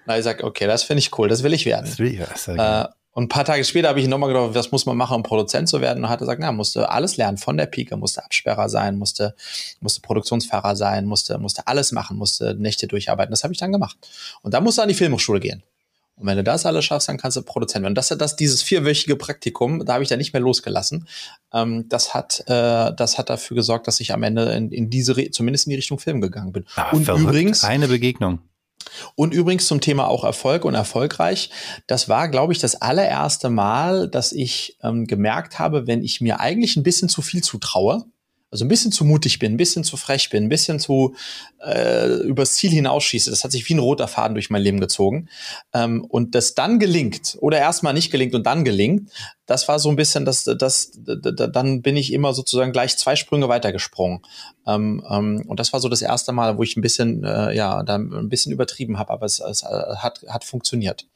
Na, ich sag, okay, das finde ich cool, das will ich werden. Das will ich, das äh, und ein paar Tage später habe ich ihn nochmal gedacht, was muss man machen, um Produzent zu werden? Und hat gesagt, na, musste alles lernen von der Pike, musste Absperrer sein, musste, musste Produktionsfahrer sein, musste, musste alles machen, musste Nächte durcharbeiten. Das habe ich dann gemacht. Und dann musste er an die Filmhochschule gehen. Und wenn du das alles schaffst, dann kannst du Produzent werden. Das hat das dieses vierwöchige Praktikum, da habe ich da nicht mehr losgelassen. Ähm, das hat äh, das hat dafür gesorgt, dass ich am Ende in, in diese zumindest in die Richtung Film gegangen bin. Ah, und verrückt. übrigens eine Begegnung. Und übrigens zum Thema auch Erfolg und erfolgreich. Das war, glaube ich, das allererste Mal, dass ich ähm, gemerkt habe, wenn ich mir eigentlich ein bisschen zu viel zutraue, also ein bisschen zu mutig bin, ein bisschen zu frech bin, ein bisschen zu äh, übers Ziel hinausschieße. Das hat sich wie ein roter Faden durch mein Leben gezogen. Ähm, und das dann gelingt oder erstmal nicht gelingt und dann gelingt, das war so ein bisschen, das, das, das dann bin ich immer sozusagen gleich zwei Sprünge weitergesprungen. Ähm, ähm, und das war so das erste Mal, wo ich ein bisschen, äh, ja, da ein bisschen übertrieben habe, aber es, es äh, hat, hat funktioniert.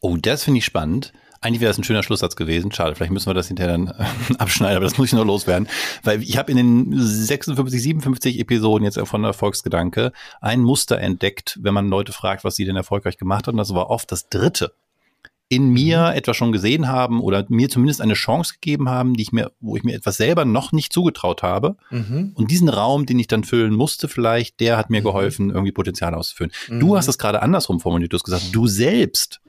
Oh, das finde ich spannend. Eigentlich wäre das ein schöner Schlusssatz gewesen. Schade, vielleicht müssen wir das hinterher dann äh, abschneiden, aber das muss ich noch loswerden. Weil ich habe in den 56, 57 Episoden jetzt von Erfolgsgedanke ein Muster entdeckt, wenn man Leute fragt, was sie denn erfolgreich gemacht haben. Das war oft das dritte in mir mhm. etwas schon gesehen haben oder mir zumindest eine Chance gegeben haben, die ich mir, wo ich mir etwas selber noch nicht zugetraut habe. Mhm. Und diesen Raum, den ich dann füllen musste, vielleicht, der hat mir mhm. geholfen, irgendwie Potenzial auszufüllen. Du mhm. hast es gerade andersrum formuliert. Du hast gesagt, du selbst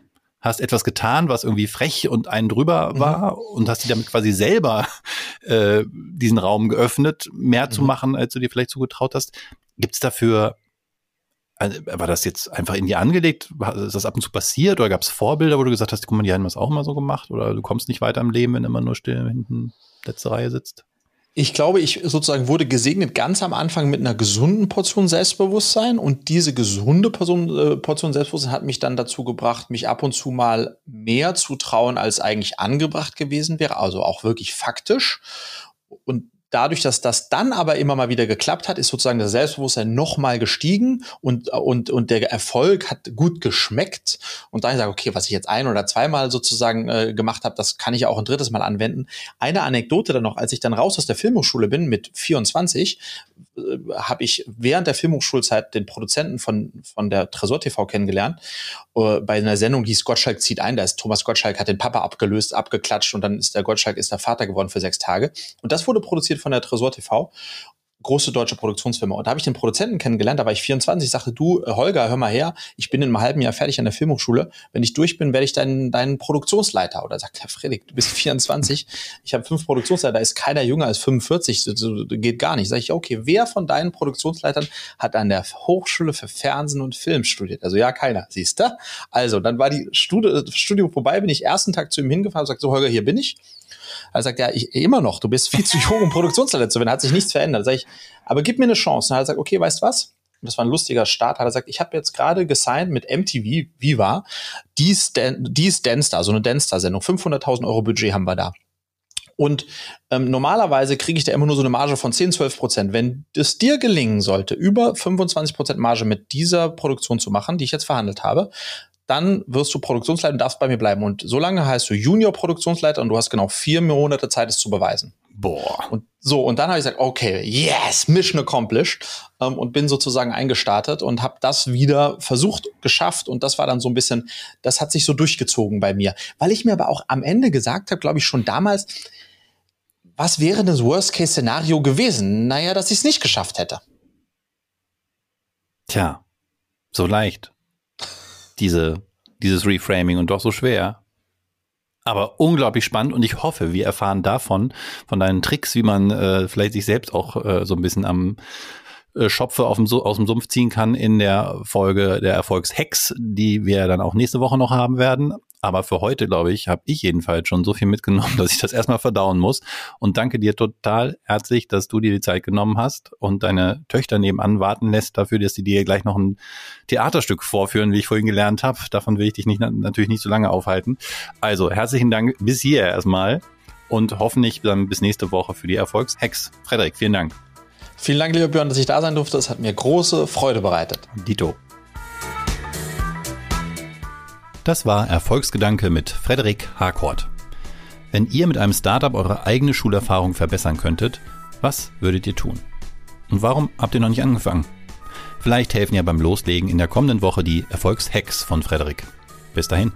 hast etwas getan, was irgendwie frech und einen drüber mhm. war mhm. und hast dir damit quasi selber äh, diesen Raum geöffnet, mehr mhm. zu machen, als du dir vielleicht zugetraut hast. Gibt es dafür, also war das jetzt einfach in dir angelegt? Ist das ab und zu passiert oder gab es Vorbilder, wo du gesagt hast, guck mal, die haben das auch immer so gemacht oder du kommst nicht weiter im Leben, wenn immer nur still hinten letzte Reihe sitzt? Ich glaube, ich sozusagen wurde gesegnet ganz am Anfang mit einer gesunden Portion Selbstbewusstsein und diese gesunde Portion, äh, Portion Selbstbewusstsein hat mich dann dazu gebracht, mich ab und zu mal mehr zu trauen, als eigentlich angebracht gewesen wäre, also auch wirklich faktisch. Und dadurch, dass das dann aber immer mal wieder geklappt hat, ist sozusagen das Selbstbewusstsein nochmal gestiegen und, und, und der Erfolg hat gut geschmeckt. Und dann sage ich, okay, was ich jetzt ein oder zweimal sozusagen äh, gemacht habe, das kann ich auch ein drittes Mal anwenden. Eine Anekdote dann noch, als ich dann raus aus der Filmhochschule bin mit 24, äh, habe ich während der Filmhochschulzeit den Produzenten von, von der Tresor TV kennengelernt. Äh, bei einer Sendung, die hieß Gottschalk zieht ein. Da ist Thomas Gottschalk, hat den Papa abgelöst, abgeklatscht und dann ist der Gottschalk ist der Vater geworden für sechs Tage. Und das wurde produziert von der Tresor TV große deutsche Produktionsfirma. Und da habe ich den Produzenten kennengelernt, da war ich 24, ich sagte, du, äh, Holger, hör mal her, ich bin in einem halben Jahr fertig an der Filmhochschule. Wenn ich durch bin, werde ich dein, dein Produktionsleiter. Oder sagt Herr Fredrik, du bist 24, ich habe fünf Produktionsleiter, da ist keiner jünger als 45, das geht gar nicht. Sag ich, okay, wer von deinen Produktionsleitern hat an der Hochschule für Fernsehen und Film studiert? Also ja, keiner, siehst du? Also, dann war die Studi Studium vorbei, bin ich ersten Tag zu ihm hingefahren und sagt so, Holger, hier bin ich. Er sagt, ja, ich, immer noch, du bist viel zu jung, um Produktionsleiter zu werden, hat sich nichts verändert. Sag ich, aber gib mir eine Chance. Und er gesagt, okay, weißt was? Und das war ein lustiger Start, hat er gesagt, ich habe jetzt gerade gesigned mit MTV, Viva, die, Stan die Danstar, so eine Danstar-Sendung, 500.000 Euro Budget haben wir da. Und ähm, normalerweise kriege ich da immer nur so eine Marge von 10, 12 Prozent. Wenn es dir gelingen sollte, über 25 Prozent Marge mit dieser Produktion zu machen, die ich jetzt verhandelt habe, dann wirst du Produktionsleiter und darfst bei mir bleiben. Und so lange heißt du Junior-Produktionsleiter und du hast genau vier Monate Zeit, es zu beweisen. Boah. Und so, und dann habe ich gesagt, okay, yes, Mission accomplished. Ähm, und bin sozusagen eingestartet und habe das wieder versucht, geschafft. Und das war dann so ein bisschen, das hat sich so durchgezogen bei mir. Weil ich mir aber auch am Ende gesagt habe, glaube ich, schon damals, was wäre das Worst-Case-Szenario gewesen? Naja, dass ich es nicht geschafft hätte. Tja, so leicht diese, dieses Reframing und doch so schwer. Aber unglaublich spannend und ich hoffe, wir erfahren davon, von deinen Tricks, wie man äh, vielleicht sich selbst auch äh, so ein bisschen am äh, Schopfe auf dem, aus dem Sumpf ziehen kann in der Folge der Erfolgshacks, die wir dann auch nächste Woche noch haben werden. Aber für heute, glaube ich, habe ich jedenfalls schon so viel mitgenommen, dass ich das erstmal verdauen muss. Und danke dir total herzlich, dass du dir die Zeit genommen hast und deine Töchter nebenan warten lässt dafür, dass sie dir gleich noch ein Theaterstück vorführen, wie ich vorhin gelernt habe. Davon will ich dich nicht, natürlich nicht so lange aufhalten. Also herzlichen Dank bis hier erstmal und hoffentlich dann bis nächste Woche für die Erfolgshacks. Frederik, vielen Dank. Vielen Dank, lieber Björn, dass ich da sein durfte. Es hat mir große Freude bereitet. Dito. Das war Erfolgsgedanke mit Frederik Harcourt. Wenn ihr mit einem Startup eure eigene Schulerfahrung verbessern könntet, was würdet ihr tun? Und warum habt ihr noch nicht angefangen? Vielleicht helfen ja beim Loslegen in der kommenden Woche die Erfolgshacks von Frederik. Bis dahin.